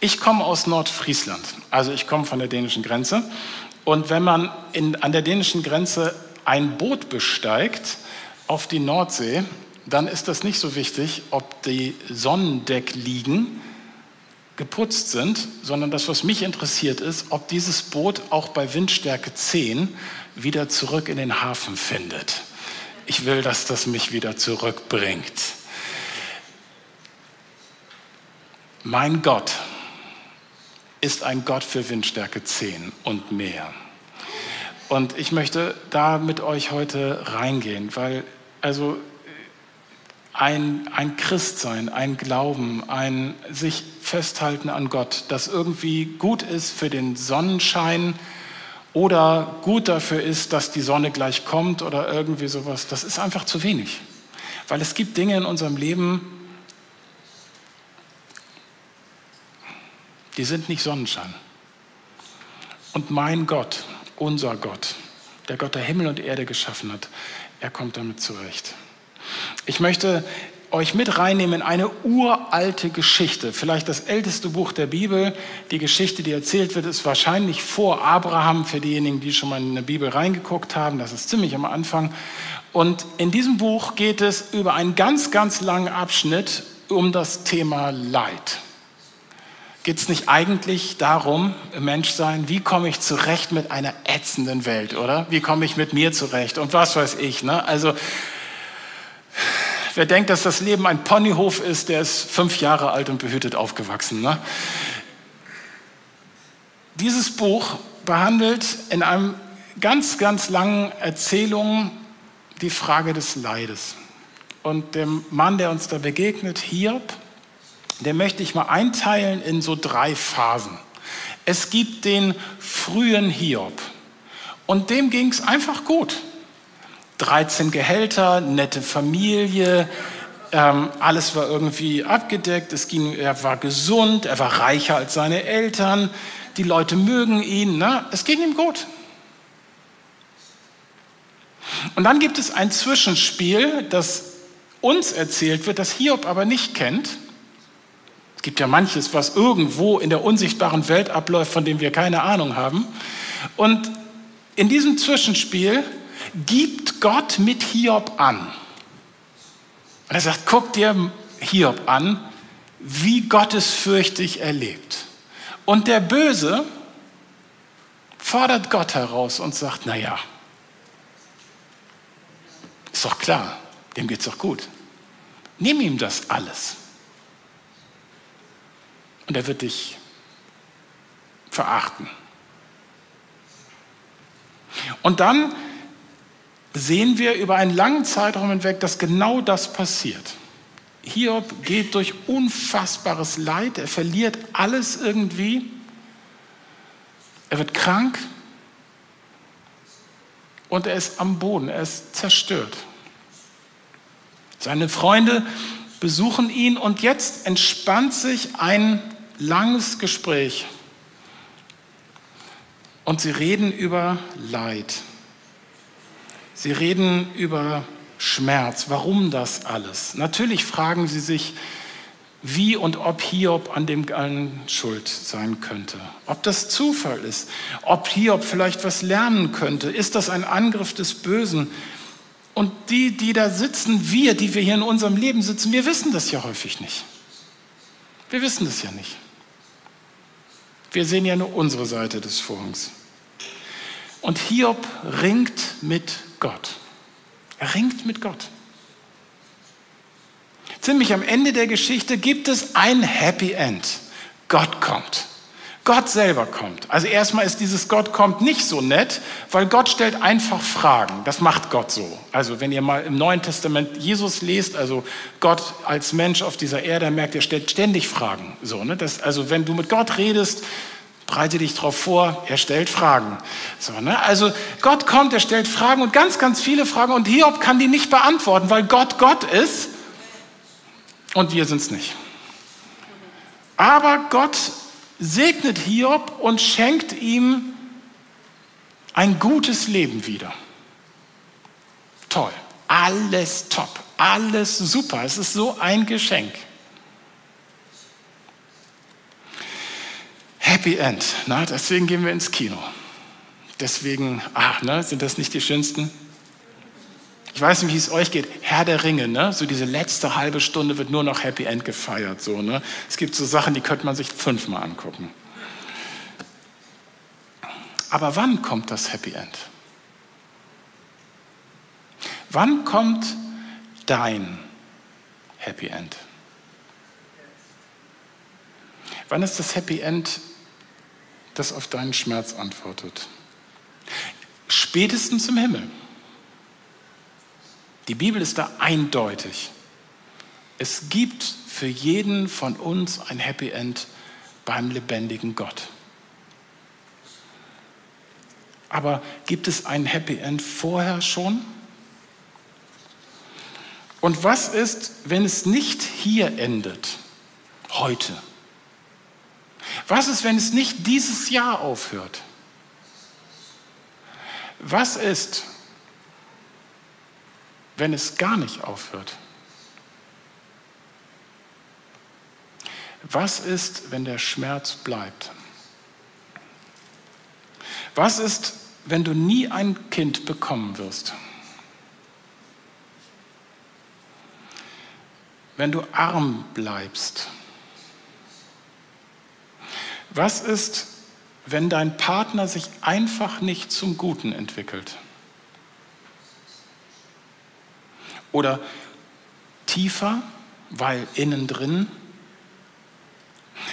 Ich komme aus Nordfriesland, also ich komme von der dänischen Grenze. Und wenn man in, an der dänischen Grenze ein Boot besteigt auf die Nordsee, dann ist das nicht so wichtig, ob die Sonnendeckliegen geputzt sind, sondern das, was mich interessiert, ist, ob dieses Boot auch bei Windstärke 10 wieder zurück in den Hafen findet. Ich will, dass das mich wieder zurückbringt. Mein Gott ist ein Gott für Windstärke 10 und mehr. Und ich möchte da mit euch heute reingehen, weil also ein, ein Christsein, ein Glauben, ein sich festhalten an Gott, das irgendwie gut ist für den Sonnenschein oder gut dafür ist, dass die Sonne gleich kommt oder irgendwie sowas, das ist einfach zu wenig. Weil es gibt Dinge in unserem Leben, die sind nicht Sonnenschein. Und mein Gott, unser Gott, der Gott der Himmel und Erde geschaffen hat, er kommt damit zurecht. Ich möchte euch mit reinnehmen in eine uralte Geschichte, vielleicht das älteste Buch der Bibel. Die Geschichte, die erzählt wird, ist wahrscheinlich vor Abraham, für diejenigen, die schon mal in der Bibel reingeguckt haben. Das ist ziemlich am Anfang. Und in diesem Buch geht es über einen ganz, ganz langen Abschnitt um das Thema Leid. Geht es nicht eigentlich darum, Menschsein, wie komme ich zurecht mit einer ätzenden Welt, oder? Wie komme ich mit mir zurecht und was weiß ich, ne? Also, wer denkt, dass das Leben ein Ponyhof ist, der ist fünf Jahre alt und behütet aufgewachsen, ne? Dieses Buch behandelt in einem ganz, ganz langen Erzählung die Frage des Leides. Und der Mann, der uns da begegnet, Hiob, den möchte ich mal einteilen in so drei Phasen. Es gibt den frühen Hiob und dem ging es einfach gut. 13 Gehälter, nette Familie, ähm, alles war irgendwie abgedeckt, es ging, er war gesund, er war reicher als seine Eltern, die Leute mögen ihn, ne? es ging ihm gut. Und dann gibt es ein Zwischenspiel, das uns erzählt wird, das Hiob aber nicht kennt gibt ja manches, was irgendwo in der unsichtbaren Welt abläuft, von dem wir keine Ahnung haben. Und in diesem Zwischenspiel gibt Gott mit Hiob an. Und er sagt, guck dir Hiob an, wie gottesfürchtig er lebt. Und der Böse fordert Gott heraus und sagt, naja, ist doch klar, dem geht's doch gut. Nimm ihm das alles. Und er wird dich verachten. Und dann sehen wir über einen langen Zeitraum hinweg, dass genau das passiert. Hiob geht durch unfassbares Leid, er verliert alles irgendwie, er wird krank und er ist am Boden, er ist zerstört. Seine Freunde besuchen ihn und jetzt entspannt sich ein langes Gespräch und sie reden über Leid. Sie reden über Schmerz. Warum das alles? Natürlich fragen sie sich, wie und ob Hiob an dem allen schuld sein könnte. Ob das Zufall ist, ob Hiob vielleicht was lernen könnte. Ist das ein Angriff des Bösen? Und die, die da sitzen, wir, die wir hier in unserem Leben sitzen, wir wissen das ja häufig nicht. Wir wissen das ja nicht. Wir sehen ja nur unsere Seite des Vorhangs. Und Hiob ringt mit Gott. Er ringt mit Gott. Ziemlich am Ende der Geschichte gibt es ein Happy End. Gott kommt. Gott selber kommt. Also erstmal ist dieses Gott kommt nicht so nett, weil Gott stellt einfach Fragen. Das macht Gott so. Also wenn ihr mal im Neuen Testament Jesus lest, also Gott als Mensch auf dieser Erde, merkt, er stellt ständig Fragen. So, ne? das, also wenn du mit Gott redest, bereite dich darauf vor, er stellt Fragen. So, ne? Also Gott kommt, er stellt Fragen und ganz, ganz viele Fragen und Hiob kann die nicht beantworten, weil Gott Gott ist und wir sind es nicht. Aber Gott segnet Hiob und schenkt ihm ein gutes Leben wieder. Toll, alles top, alles super, es ist so ein Geschenk. Happy End. Na, deswegen gehen wir ins Kino. Deswegen, ach, ne, sind das nicht die schönsten? Ich weiß nicht, wie es euch geht. Herr der Ringe, ne? So diese letzte halbe Stunde wird nur noch Happy End gefeiert, so, ne? Es gibt so Sachen, die könnte man sich fünfmal angucken. Aber wann kommt das Happy End? Wann kommt dein Happy End? Wann ist das Happy End, das auf deinen Schmerz antwortet? Spätestens im Himmel. Die Bibel ist da eindeutig. Es gibt für jeden von uns ein Happy End beim lebendigen Gott. Aber gibt es ein Happy End vorher schon? Und was ist, wenn es nicht hier endet, heute? Was ist, wenn es nicht dieses Jahr aufhört? Was ist, wenn es gar nicht aufhört? Was ist, wenn der Schmerz bleibt? Was ist, wenn du nie ein Kind bekommen wirst? Wenn du arm bleibst? Was ist, wenn dein Partner sich einfach nicht zum Guten entwickelt? Oder tiefer, weil innen drin?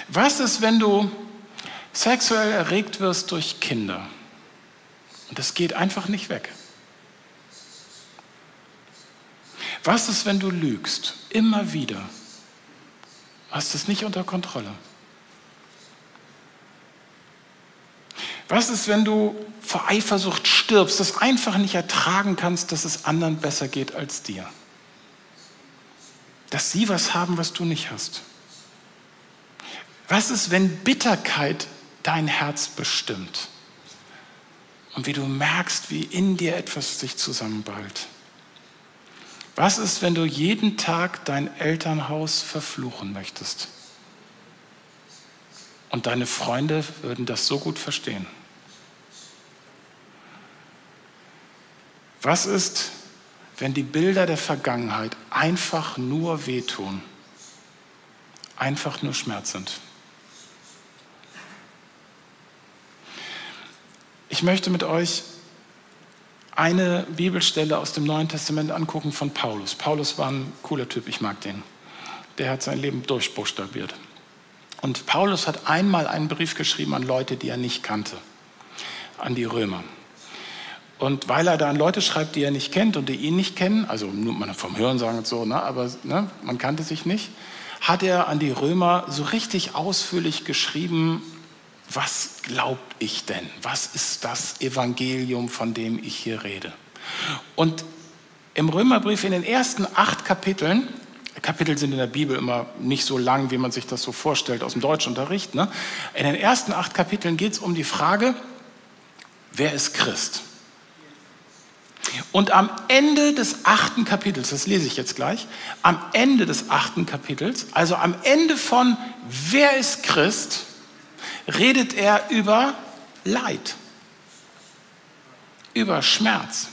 Was ist, wenn du sexuell erregt wirst durch Kinder und es geht einfach nicht weg? Was ist, wenn du lügst? Immer wieder. Hast es nicht unter Kontrolle. Was ist, wenn du vor Eifersucht stirbst, das einfach nicht ertragen kannst, dass es anderen besser geht als dir? Dass sie was haben, was du nicht hast? Was ist, wenn Bitterkeit dein Herz bestimmt? Und wie du merkst, wie in dir etwas sich zusammenballt? Was ist, wenn du jeden Tag dein Elternhaus verfluchen möchtest? Und deine Freunde würden das so gut verstehen. Was ist, wenn die Bilder der Vergangenheit einfach nur wehtun, einfach nur Schmerz sind? Ich möchte mit euch eine Bibelstelle aus dem Neuen Testament angucken von Paulus. Paulus war ein cooler Typ, ich mag den. Der hat sein Leben durchbuchstabiert. Und Paulus hat einmal einen Brief geschrieben an Leute, die er nicht kannte, an die Römer. Und weil er da an Leute schreibt, die er nicht kennt und die ihn nicht kennen, also nur vom Hören sagen und so, ne, aber ne, man kannte sich nicht, hat er an die Römer so richtig ausführlich geschrieben, was glaubt ich denn? Was ist das Evangelium, von dem ich hier rede? Und im Römerbrief in den ersten acht Kapiteln Kapitel sind in der Bibel immer nicht so lang, wie man sich das so vorstellt aus dem Deutschunterricht. Ne? In den ersten acht Kapiteln geht es um die Frage, wer ist Christ? Und am Ende des achten Kapitels, das lese ich jetzt gleich, am Ende des achten Kapitels, also am Ende von Wer ist Christ, redet er über Leid, über Schmerz,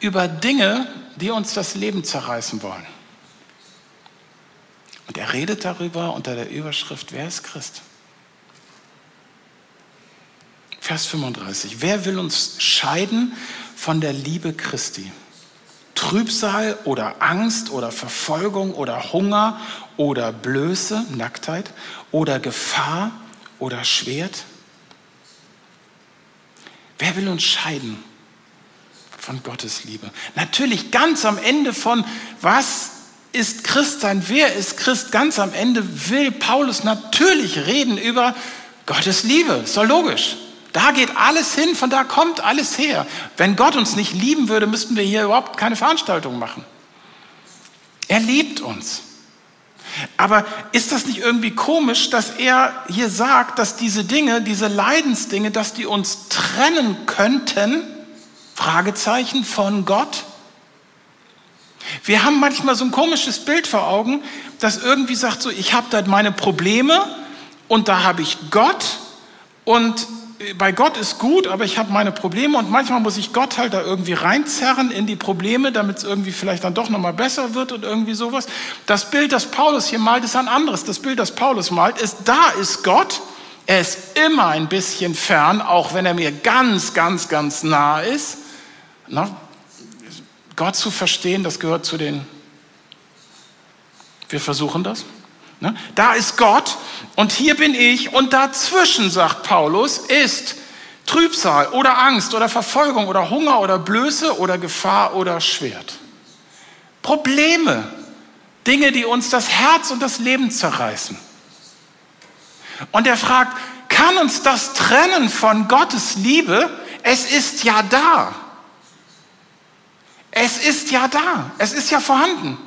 über Dinge, die uns das Leben zerreißen wollen. Und er redet darüber unter der Überschrift, wer ist Christ? Vers 35. Wer will uns scheiden von der Liebe Christi? Trübsal oder Angst oder Verfolgung oder Hunger oder Blöße, Nacktheit oder Gefahr oder Schwert? Wer will uns scheiden von Gottes Liebe. Natürlich ganz am Ende von was ist Christsein, wer ist Christ, ganz am Ende will Paulus natürlich reden über Gottes Liebe. Ist doch logisch. Da geht alles hin, von da kommt alles her. Wenn Gott uns nicht lieben würde, müssten wir hier überhaupt keine Veranstaltung machen. Er liebt uns. Aber ist das nicht irgendwie komisch, dass er hier sagt, dass diese Dinge, diese Leidensdinge, dass die uns trennen könnten Fragezeichen von Gott? Wir haben manchmal so ein komisches Bild vor Augen, das irgendwie sagt so, ich habe da meine Probleme und da habe ich Gott und bei Gott ist gut, aber ich habe meine Probleme und manchmal muss ich Gott halt da irgendwie reinzerren in die Probleme, damit es irgendwie vielleicht dann doch nochmal besser wird und irgendwie sowas. Das Bild, das Paulus hier malt, ist ein anderes. Das Bild, das Paulus malt, ist, da ist Gott. Er ist immer ein bisschen fern, auch wenn er mir ganz, ganz, ganz nah ist. Na, Gott zu verstehen, das gehört zu den, wir versuchen das. Ne? Da ist Gott und hier bin ich und dazwischen, sagt Paulus, ist Trübsal oder Angst oder Verfolgung oder Hunger oder Blöße oder Gefahr oder Schwert. Probleme, Dinge, die uns das Herz und das Leben zerreißen. Und er fragt, kann uns das trennen von Gottes Liebe? Es ist ja da. Es ist ja da. Es ist ja vorhanden.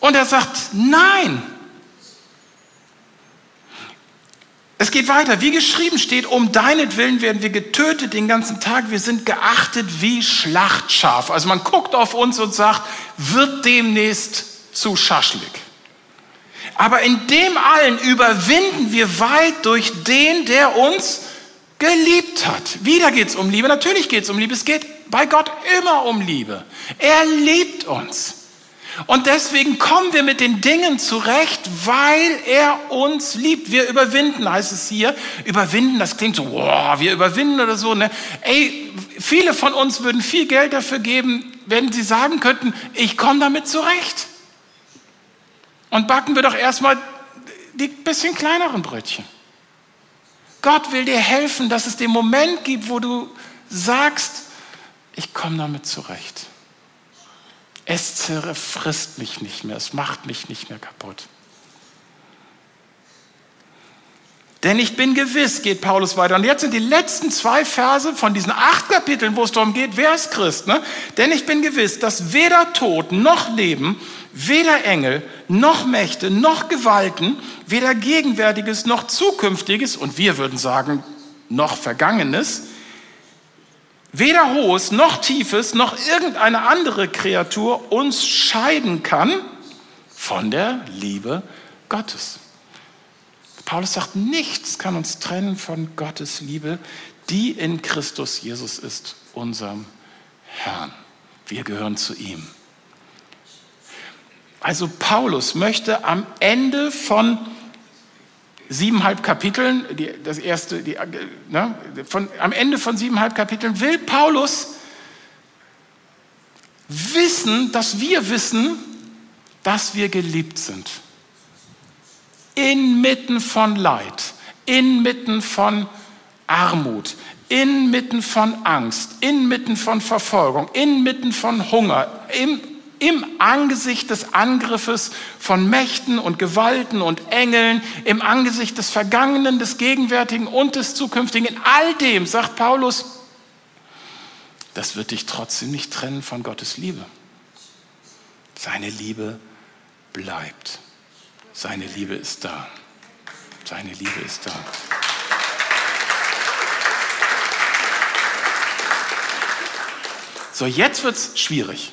Und er sagt, nein. Es geht weiter. Wie geschrieben steht, um deinetwillen werden wir getötet den ganzen Tag. Wir sind geachtet wie Schlachtschaf. Also man guckt auf uns und sagt, wird demnächst zu schaschlik. Aber in dem allen überwinden wir weit durch den, der uns geliebt hat. Wieder geht es um Liebe. Natürlich geht es um Liebe. Es geht bei Gott immer um Liebe. Er liebt uns. Und deswegen kommen wir mit den Dingen zurecht, weil er uns liebt. Wir überwinden, heißt es hier. Überwinden, das klingt so, wow, wir überwinden oder so. Ne? Ey, viele von uns würden viel Geld dafür geben, wenn sie sagen könnten, ich komme damit zurecht. Und backen wir doch erstmal die bisschen kleineren Brötchen. Gott will dir helfen, dass es den Moment gibt, wo du sagst, ich komme damit zurecht. Es zerfrisst mich nicht mehr, es macht mich nicht mehr kaputt. Denn ich bin gewiss, geht Paulus weiter. Und jetzt sind die letzten zwei Verse von diesen acht Kapiteln, wo es darum geht, wer ist Christ. Ne? Denn ich bin gewiss, dass weder Tod noch Leben, weder Engel noch Mächte noch Gewalten, weder Gegenwärtiges noch Zukünftiges, und wir würden sagen noch Vergangenes, weder Hohes noch Tiefes noch irgendeine andere Kreatur uns scheiden kann von der Liebe Gottes. Paulus sagt, nichts kann uns trennen von Gottes Liebe, die in Christus Jesus ist, unserem Herrn. Wir gehören zu ihm. Also Paulus möchte am Ende von siebeneinhalb Kapiteln, die, das erste, die, ne, von, am Ende von siebeneinhalb Kapiteln will Paulus wissen, dass wir wissen, dass wir geliebt sind. Inmitten von Leid, inmitten von Armut, inmitten von Angst, inmitten von Verfolgung, inmitten von Hunger, im im Angesicht des Angriffes von Mächten und Gewalten und Engeln, im Angesicht des Vergangenen, des Gegenwärtigen und des Zukünftigen, in all dem, sagt Paulus, das wird dich trotzdem nicht trennen von Gottes Liebe. Seine Liebe bleibt. Seine Liebe ist da. Seine Liebe ist da. So, jetzt wird es schwierig.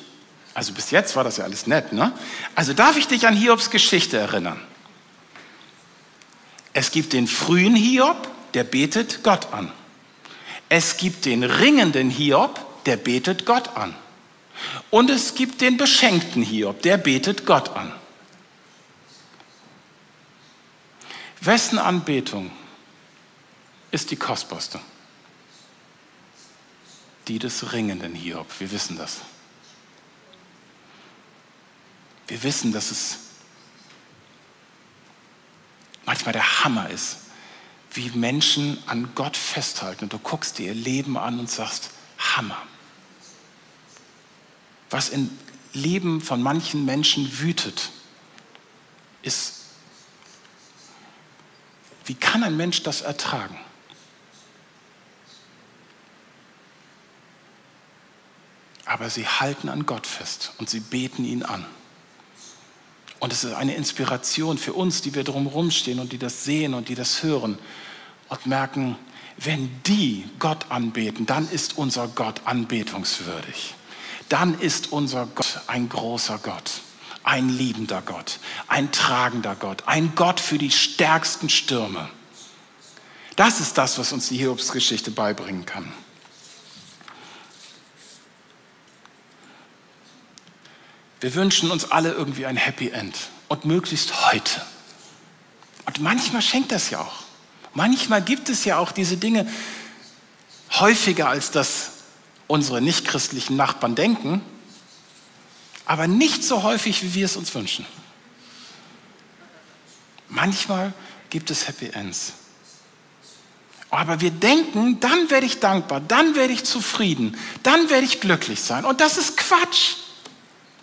Also bis jetzt war das ja alles nett, ne? Also darf ich dich an Hiobs Geschichte erinnern? Es gibt den frühen Hiob, der betet Gott an. Es gibt den ringenden Hiob, der betet Gott an. Und es gibt den beschenkten Hiob, der betet Gott an. Wessen Anbetung ist die kostbarste? Die des ringenden Hiob. Wir wissen das. Wir wissen, dass es manchmal der Hammer ist, wie Menschen an Gott festhalten. Und du guckst dir ihr Leben an und sagst, Hammer. Was im Leben von manchen Menschen wütet, ist, wie kann ein Mensch das ertragen? Aber sie halten an Gott fest und sie beten ihn an. Und es ist eine Inspiration für uns, die wir drumherum stehen und die das sehen und die das hören und merken, wenn die Gott anbeten, dann ist unser Gott anbetungswürdig. Dann ist unser Gott ein großer Gott. ein liebender Gott, ein tragender Gott, ein Gott für die stärksten Stürme. Das ist das, was uns die Hiobsgeschichte beibringen kann. Wir wünschen uns alle irgendwie ein Happy End und möglichst heute. Und manchmal schenkt das ja auch. Manchmal gibt es ja auch diese Dinge häufiger, als das unsere nichtchristlichen Nachbarn denken, aber nicht so häufig, wie wir es uns wünschen. Manchmal gibt es Happy Ends. Aber wir denken, dann werde ich dankbar, dann werde ich zufrieden, dann werde ich glücklich sein. Und das ist Quatsch.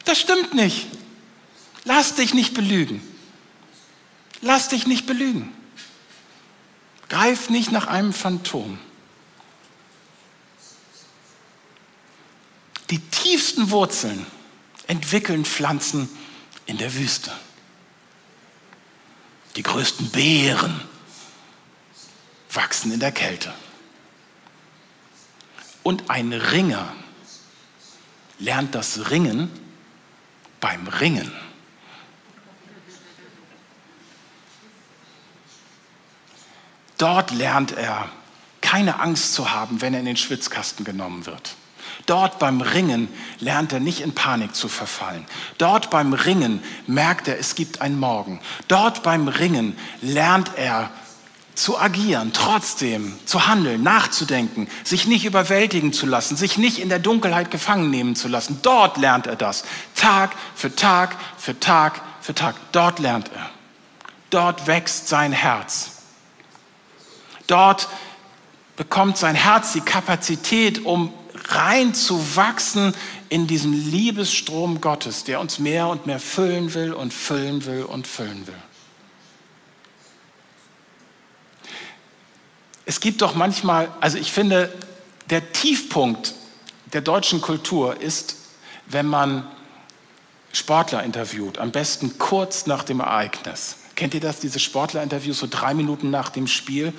Das stimmt nicht. Lass dich nicht belügen. Lass dich nicht belügen. Greif nicht nach einem Phantom. Die tiefsten Wurzeln entwickeln Pflanzen in der Wüste. Die größten Beeren wachsen in der Kälte. Und ein Ringer lernt das Ringen beim Ringen. Dort lernt er, keine Angst zu haben, wenn er in den Schwitzkasten genommen wird. Dort beim Ringen lernt er nicht in Panik zu verfallen. Dort beim Ringen merkt er, es gibt einen Morgen. Dort beim Ringen lernt er zu agieren, trotzdem zu handeln, nachzudenken, sich nicht überwältigen zu lassen, sich nicht in der Dunkelheit gefangen nehmen zu lassen. Dort lernt er das. Tag für Tag für Tag für Tag. Dort lernt er. Dort wächst sein Herz. Dort bekommt sein Herz die Kapazität, um rein zu wachsen in diesen Liebesstrom Gottes, der uns mehr und mehr füllen will und füllen will und füllen will. Es gibt doch manchmal, also ich finde, der Tiefpunkt der deutschen Kultur ist, wenn man Sportler interviewt, am besten kurz nach dem Ereignis. Kennt ihr das, diese Sportlerinterviews, so drei Minuten nach dem Spiel?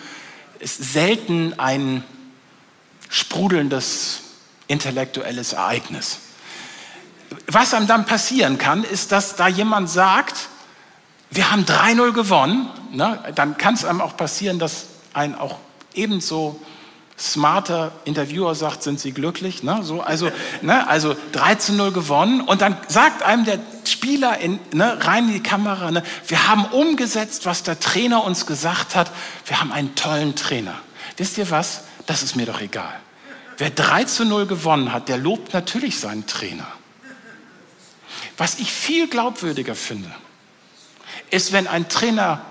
Ist selten ein sprudelndes intellektuelles Ereignis. Was einem dann passieren kann, ist, dass da jemand sagt, wir haben 3-0 gewonnen. Ne? Dann kann es einem auch passieren, dass ein auch ebenso smarter Interviewer sagt, sind Sie glücklich? Ne? So, also, ne? also 13-0 gewonnen und dann sagt einem der Spieler in, ne, rein in die Kamera, ne, wir haben umgesetzt, was der Trainer uns gesagt hat, wir haben einen tollen Trainer. Wisst ihr was? Das ist mir doch egal. Wer 3 zu 0 gewonnen hat, der lobt natürlich seinen Trainer. Was ich viel glaubwürdiger finde, ist, wenn ein Trainer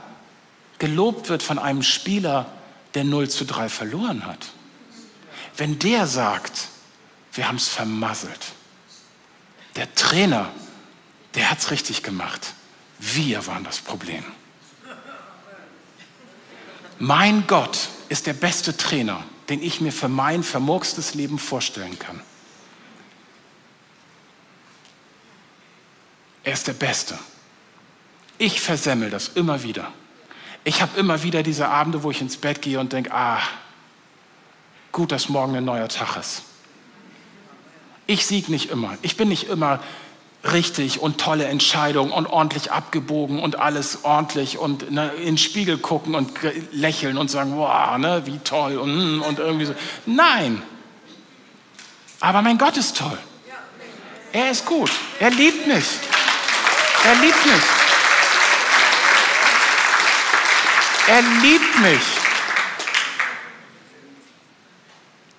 gelobt wird von einem Spieler, der 0 zu 3 verloren hat. Wenn der sagt, wir haben es vermasselt. Der Trainer, der hat es richtig gemacht. Wir waren das Problem. Mein Gott ist der beste Trainer, den ich mir für mein vermurkstes Leben vorstellen kann. Er ist der Beste. Ich versemmel das immer wieder. Ich habe immer wieder diese Abende, wo ich ins Bett gehe und denke, ah, gut, dass morgen ein neuer Tag ist. Ich sieg nicht immer. Ich bin nicht immer richtig und tolle Entscheidungen und ordentlich abgebogen und alles ordentlich und ne, in den Spiegel gucken und lächeln und sagen, wow, ne, wie toll und, und irgendwie so. Nein. Aber mein Gott ist toll. Er ist gut. Er liebt mich. Er liebt mich. Er liebt mich.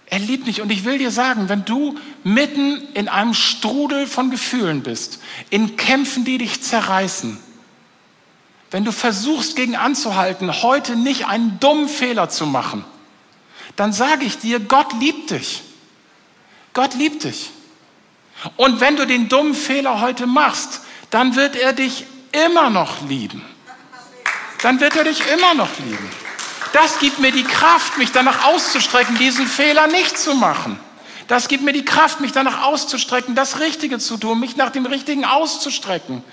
Er liebt mich. Und ich will dir sagen, wenn du mitten in einem Strudel von Gefühlen bist, in Kämpfen, die dich zerreißen, wenn du versuchst, gegen anzuhalten, heute nicht einen dummen Fehler zu machen, dann sage ich dir, Gott liebt dich. Gott liebt dich. Und wenn du den dummen Fehler heute machst, dann wird er dich immer noch lieben dann wird er dich immer noch lieben. Das gibt mir die Kraft, mich danach auszustrecken, diesen Fehler nicht zu machen. Das gibt mir die Kraft, mich danach auszustrecken, das Richtige zu tun, mich nach dem Richtigen auszustrecken.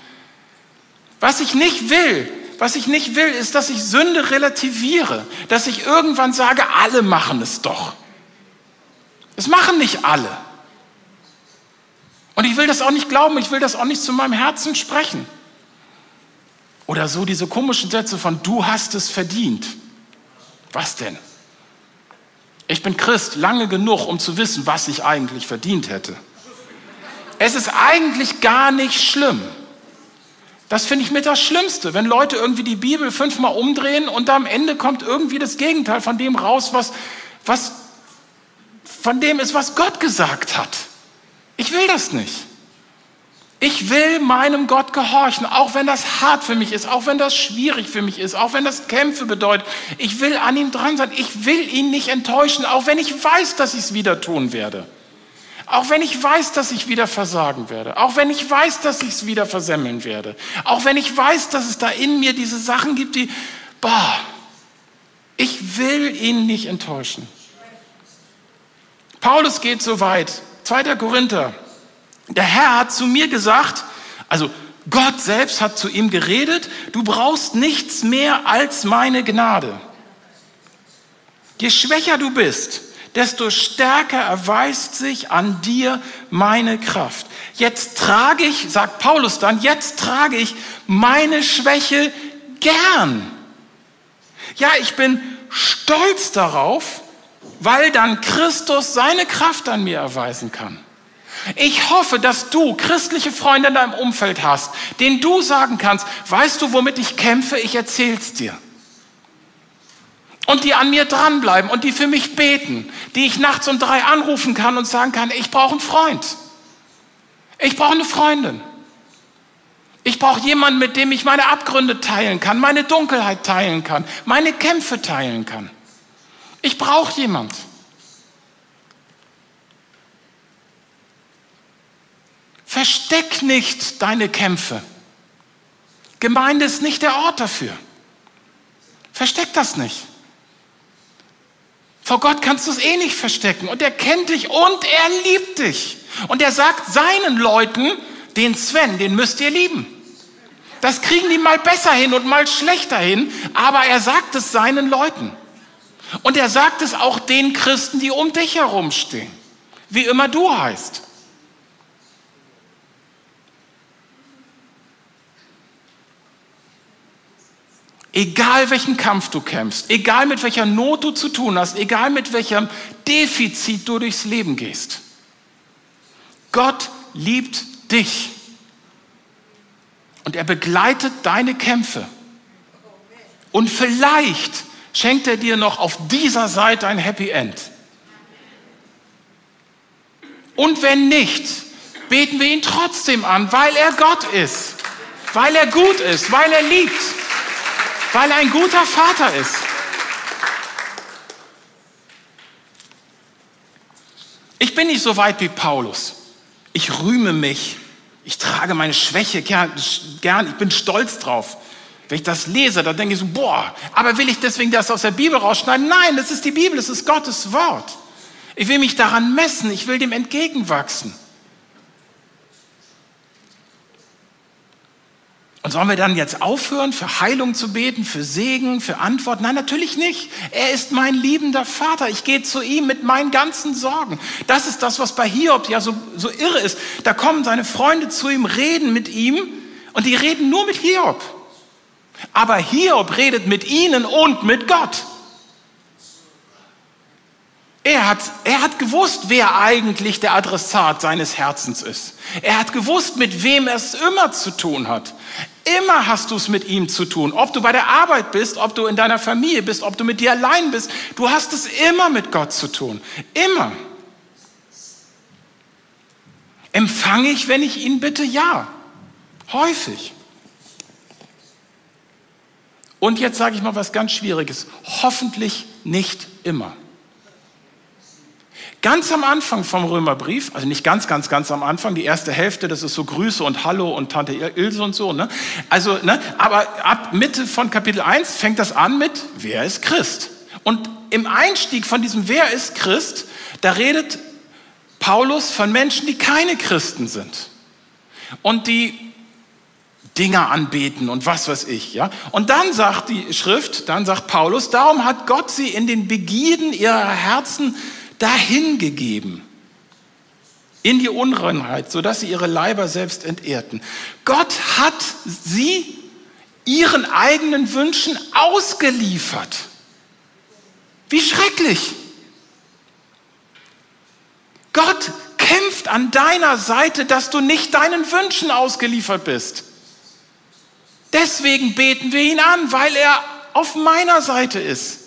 Was ich nicht will, was ich nicht will, ist, dass ich Sünde relativiere, dass ich irgendwann sage, alle machen es doch. Es machen nicht alle. Und ich will das auch nicht glauben, ich will das auch nicht zu meinem Herzen sprechen. Oder so diese komischen Sätze von, du hast es verdient. Was denn? Ich bin Christ lange genug, um zu wissen, was ich eigentlich verdient hätte. Es ist eigentlich gar nicht schlimm. Das finde ich mit das Schlimmste, wenn Leute irgendwie die Bibel fünfmal umdrehen und am Ende kommt irgendwie das Gegenteil von dem raus, was, was von dem ist, was Gott gesagt hat. Ich will das nicht. Ich will meinem Gott gehorchen, auch wenn das hart für mich ist, auch wenn das schwierig für mich ist, auch wenn das Kämpfe bedeutet. Ich will an ihm dran sein. Ich will ihn nicht enttäuschen, auch wenn ich weiß, dass ich es wieder tun werde. Auch wenn ich weiß, dass ich wieder versagen werde. Auch wenn ich weiß, dass ich es wieder versemmeln werde. Auch wenn ich weiß, dass es da in mir diese Sachen gibt, die, boah, ich will ihn nicht enttäuschen. Paulus geht so weit. 2. Korinther der Herr hat zu mir gesagt, also Gott selbst hat zu ihm geredet, du brauchst nichts mehr als meine Gnade. Je schwächer du bist, desto stärker erweist sich an dir meine Kraft. Jetzt trage ich, sagt Paulus dann, jetzt trage ich meine Schwäche gern. Ja, ich bin stolz darauf, weil dann Christus seine Kraft an mir erweisen kann. Ich hoffe, dass du christliche Freunde in deinem Umfeld hast, denen du sagen kannst, weißt du, womit ich kämpfe? Ich erzähl's dir. Und die an mir dranbleiben und die für mich beten, die ich nachts um drei anrufen kann und sagen kann, ich brauche einen Freund. Ich brauche eine Freundin. Ich brauche jemanden, mit dem ich meine Abgründe teilen kann, meine Dunkelheit teilen kann, meine Kämpfe teilen kann. Ich brauche jemanden. Versteck nicht deine Kämpfe. Gemeinde ist nicht der Ort dafür. Versteck das nicht. Vor Gott kannst du es eh nicht verstecken. Und er kennt dich und er liebt dich. Und er sagt seinen Leuten, den Sven, den müsst ihr lieben. Das kriegen die mal besser hin und mal schlechter hin, aber er sagt es seinen Leuten. Und er sagt es auch den Christen, die um dich herumstehen. Wie immer du heißt. Egal welchen Kampf du kämpfst, egal mit welcher Not du zu tun hast, egal mit welchem Defizit du durchs Leben gehst. Gott liebt dich. Und er begleitet deine Kämpfe. Und vielleicht schenkt er dir noch auf dieser Seite ein Happy End. Und wenn nicht, beten wir ihn trotzdem an, weil er Gott ist, weil er gut ist, weil er liebt weil er ein guter Vater ist. Ich bin nicht so weit wie Paulus. Ich rühme mich. Ich trage meine Schwäche gern. Ich bin stolz drauf. Wenn ich das lese, dann denke ich so, boah, aber will ich deswegen das aus der Bibel rausschneiden? Nein, das ist die Bibel, das ist Gottes Wort. Ich will mich daran messen, ich will dem entgegenwachsen. Und sollen wir dann jetzt aufhören, für Heilung zu beten, für Segen, für Antwort? Nein, natürlich nicht. Er ist mein liebender Vater. Ich gehe zu ihm mit meinen ganzen Sorgen. Das ist das, was bei Hiob ja so, so irre ist. Da kommen seine Freunde zu ihm, reden mit ihm und die reden nur mit Hiob. Aber Hiob redet mit ihnen und mit Gott. Er hat, er hat gewusst, wer eigentlich der Adressat seines Herzens ist. Er hat gewusst, mit wem er es immer zu tun hat. Immer hast du es mit ihm zu tun. Ob du bei der Arbeit bist, ob du in deiner Familie bist, ob du mit dir allein bist. Du hast es immer mit Gott zu tun. Immer. Empfange ich, wenn ich ihn bitte? Ja. Häufig. Und jetzt sage ich mal was ganz Schwieriges. Hoffentlich nicht immer. Ganz am Anfang vom Römerbrief, also nicht ganz, ganz, ganz am Anfang, die erste Hälfte, das ist so Grüße und Hallo und Tante Ilse und so, ne? Also, ne? Aber ab Mitte von Kapitel 1 fängt das an mit, wer ist Christ? Und im Einstieg von diesem Wer ist Christ, da redet Paulus von Menschen, die keine Christen sind. Und die Dinger anbeten und was weiß ich, ja. Und dann sagt die Schrift, dann sagt Paulus, darum hat Gott sie in den Begierden ihrer Herzen dahingegeben. in die Unreinheit, sodass sie ihre Leiber selbst entehrten. Gott hat sie ihren eigenen Wünschen ausgeliefert. Wie schrecklich. Gott kämpft an deiner Seite, dass du nicht deinen Wünschen ausgeliefert bist. Deswegen beten wir ihn an, weil er auf meiner Seite ist.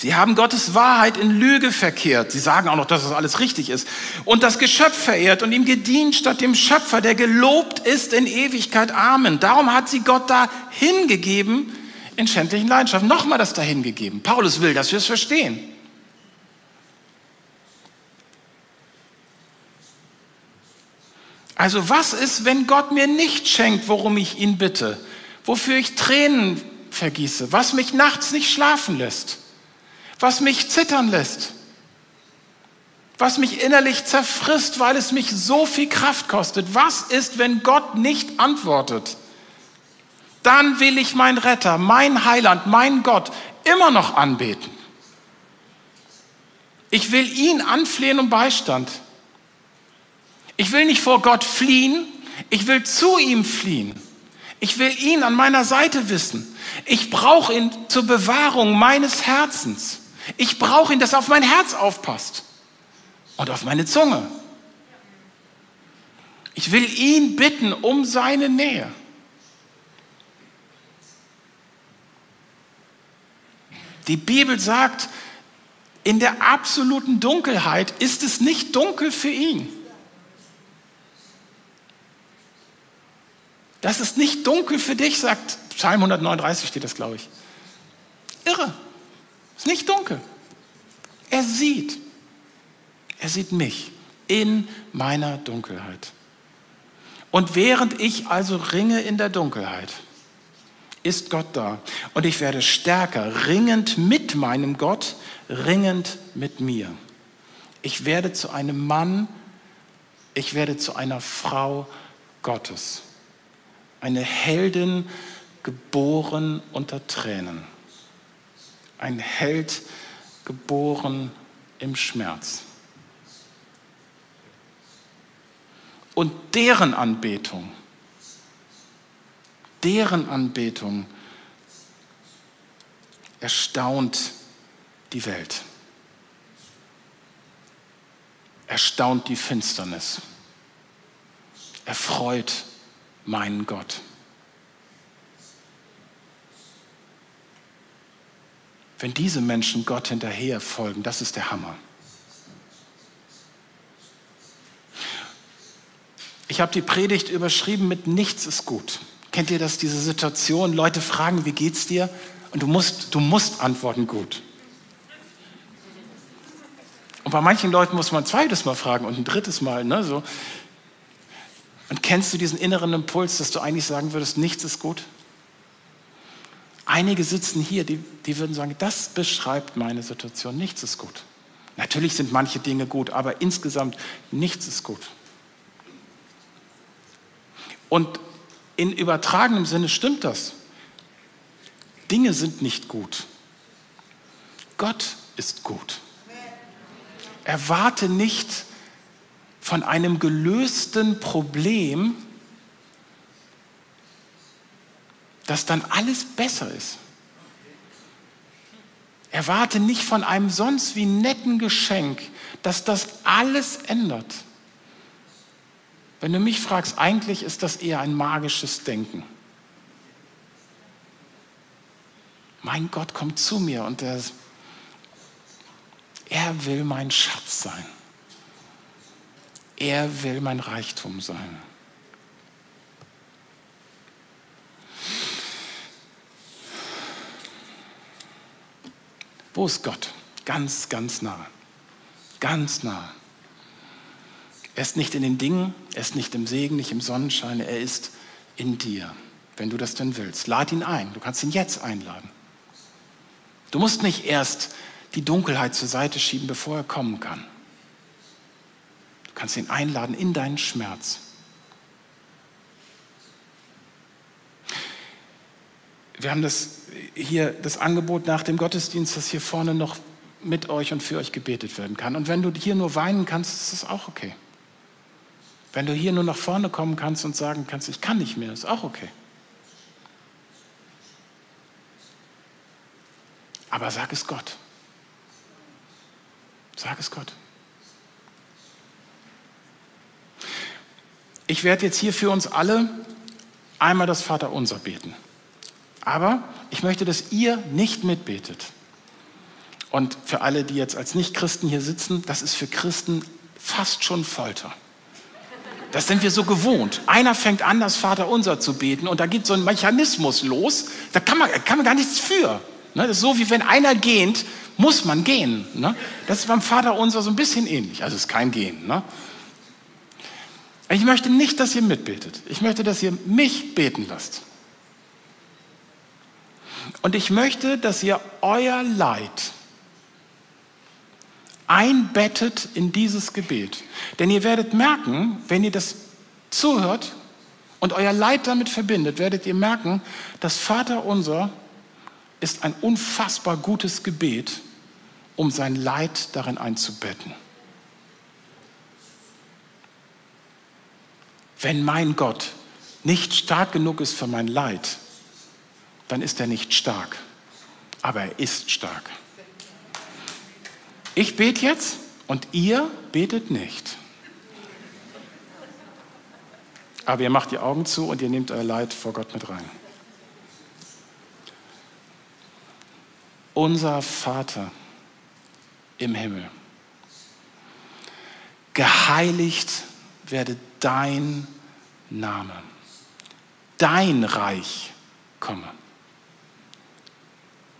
Sie haben Gottes Wahrheit in Lüge verkehrt. Sie sagen auch noch, dass das alles richtig ist. Und das Geschöpf verehrt und ihm gedient statt dem Schöpfer, der gelobt ist in Ewigkeit. Amen. Darum hat sie Gott da hingegeben in schändlichen Leidenschaften. Nochmal das da hingegeben. Paulus will, dass wir es verstehen. Also was ist, wenn Gott mir nicht schenkt, worum ich ihn bitte? Wofür ich Tränen vergieße? Was mich nachts nicht schlafen lässt? Was mich zittern lässt, was mich innerlich zerfrisst, weil es mich so viel Kraft kostet. Was ist, wenn Gott nicht antwortet? Dann will ich mein Retter, mein Heiland, mein Gott immer noch anbeten. Ich will ihn anflehen um Beistand. Ich will nicht vor Gott fliehen, ich will zu ihm fliehen. Ich will ihn an meiner Seite wissen. Ich brauche ihn zur Bewahrung meines Herzens. Ich brauche ihn, dass er auf mein Herz aufpasst und auf meine Zunge. Ich will ihn bitten um seine Nähe. Die Bibel sagt, in der absoluten Dunkelheit ist es nicht dunkel für ihn. Das ist nicht dunkel für dich, sagt Psalm 139 steht das, glaube ich. Irre. Ist nicht dunkel. Er sieht. Er sieht mich in meiner Dunkelheit. Und während ich also ringe in der Dunkelheit, ist Gott da. Und ich werde stärker, ringend mit meinem Gott, ringend mit mir. Ich werde zu einem Mann, ich werde zu einer Frau Gottes. Eine Heldin, geboren unter Tränen ein Held geboren im Schmerz. Und deren Anbetung, deren Anbetung erstaunt die Welt, erstaunt die Finsternis, erfreut meinen Gott. Wenn diese Menschen Gott hinterher folgen, das ist der Hammer. Ich habe die Predigt überschrieben mit Nichts ist gut. Kennt ihr das, diese Situation? Leute fragen, wie geht's dir? Und du musst, du musst antworten gut. Und bei manchen Leuten muss man ein zweites Mal fragen und ein drittes Mal. Ne, so. Und kennst du diesen inneren Impuls, dass du eigentlich sagen würdest, nichts ist gut? Einige sitzen hier, die, die würden sagen, das beschreibt meine Situation, nichts ist gut. Natürlich sind manche Dinge gut, aber insgesamt nichts ist gut. Und in übertragenem Sinne stimmt das. Dinge sind nicht gut. Gott ist gut. Erwarte nicht von einem gelösten Problem, dass dann alles besser ist. Erwarte nicht von einem sonst wie netten Geschenk, dass das alles ändert. Wenn du mich fragst, eigentlich ist das eher ein magisches Denken. Mein Gott kommt zu mir und er, er will mein Schatz sein. Er will mein Reichtum sein. Wo ist Gott? Ganz, ganz nah. Ganz nah. Er ist nicht in den Dingen, er ist nicht im Segen, nicht im Sonnenschein, er ist in dir, wenn du das denn willst. Lad ihn ein, du kannst ihn jetzt einladen. Du musst nicht erst die Dunkelheit zur Seite schieben, bevor er kommen kann. Du kannst ihn einladen in deinen Schmerz. Wir haben das hier das Angebot nach dem Gottesdienst, dass hier vorne noch mit euch und für euch gebetet werden kann. Und wenn du hier nur weinen kannst, ist das auch okay. Wenn du hier nur nach vorne kommen kannst und sagen kannst, ich kann nicht mehr, ist auch okay. Aber sag es Gott. Sag es Gott. Ich werde jetzt hier für uns alle einmal das Vaterunser beten. Aber ich möchte, dass ihr nicht mitbetet. Und für alle, die jetzt als Nichtchristen hier sitzen, das ist für Christen fast schon Folter. Das sind wir so gewohnt. Einer fängt an, das Vaterunser zu beten und da geht so ein Mechanismus los, da kann man, kann man gar nichts für. Ne, das ist so, wie wenn einer gähnt, muss man gehen. Ne? Das ist beim Vaterunser so ein bisschen ähnlich. Also es ist kein Gehen. Ne? Ich möchte nicht, dass ihr mitbetet. Ich möchte, dass ihr mich beten lasst. Und ich möchte, dass ihr euer Leid einbettet in dieses Gebet. Denn ihr werdet merken, wenn ihr das zuhört und euer Leid damit verbindet, werdet ihr merken, dass Vater unser ist ein unfassbar gutes Gebet, um sein Leid darin einzubetten. Wenn mein Gott nicht stark genug ist für mein Leid, dann ist er nicht stark. Aber er ist stark. Ich bete jetzt und ihr betet nicht. Aber ihr macht die Augen zu und ihr nehmt euer Leid vor Gott mit rein. Unser Vater im Himmel, geheiligt werde dein Name, dein Reich komme,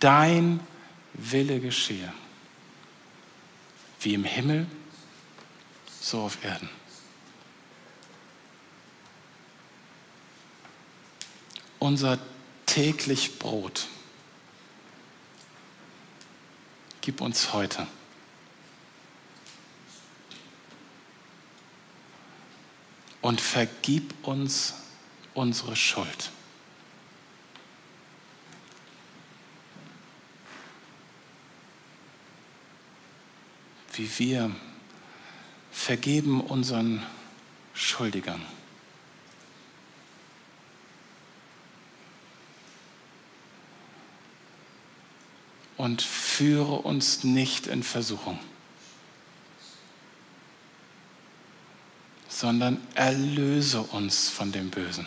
dein Wille geschehe, wie im Himmel, so auf Erden. Unser täglich Brot gib uns heute. und vergib uns unsere Schuld. Wie wir vergeben unseren Schuldigern. Und führe uns nicht in Versuchung. sondern erlöse uns von dem Bösen.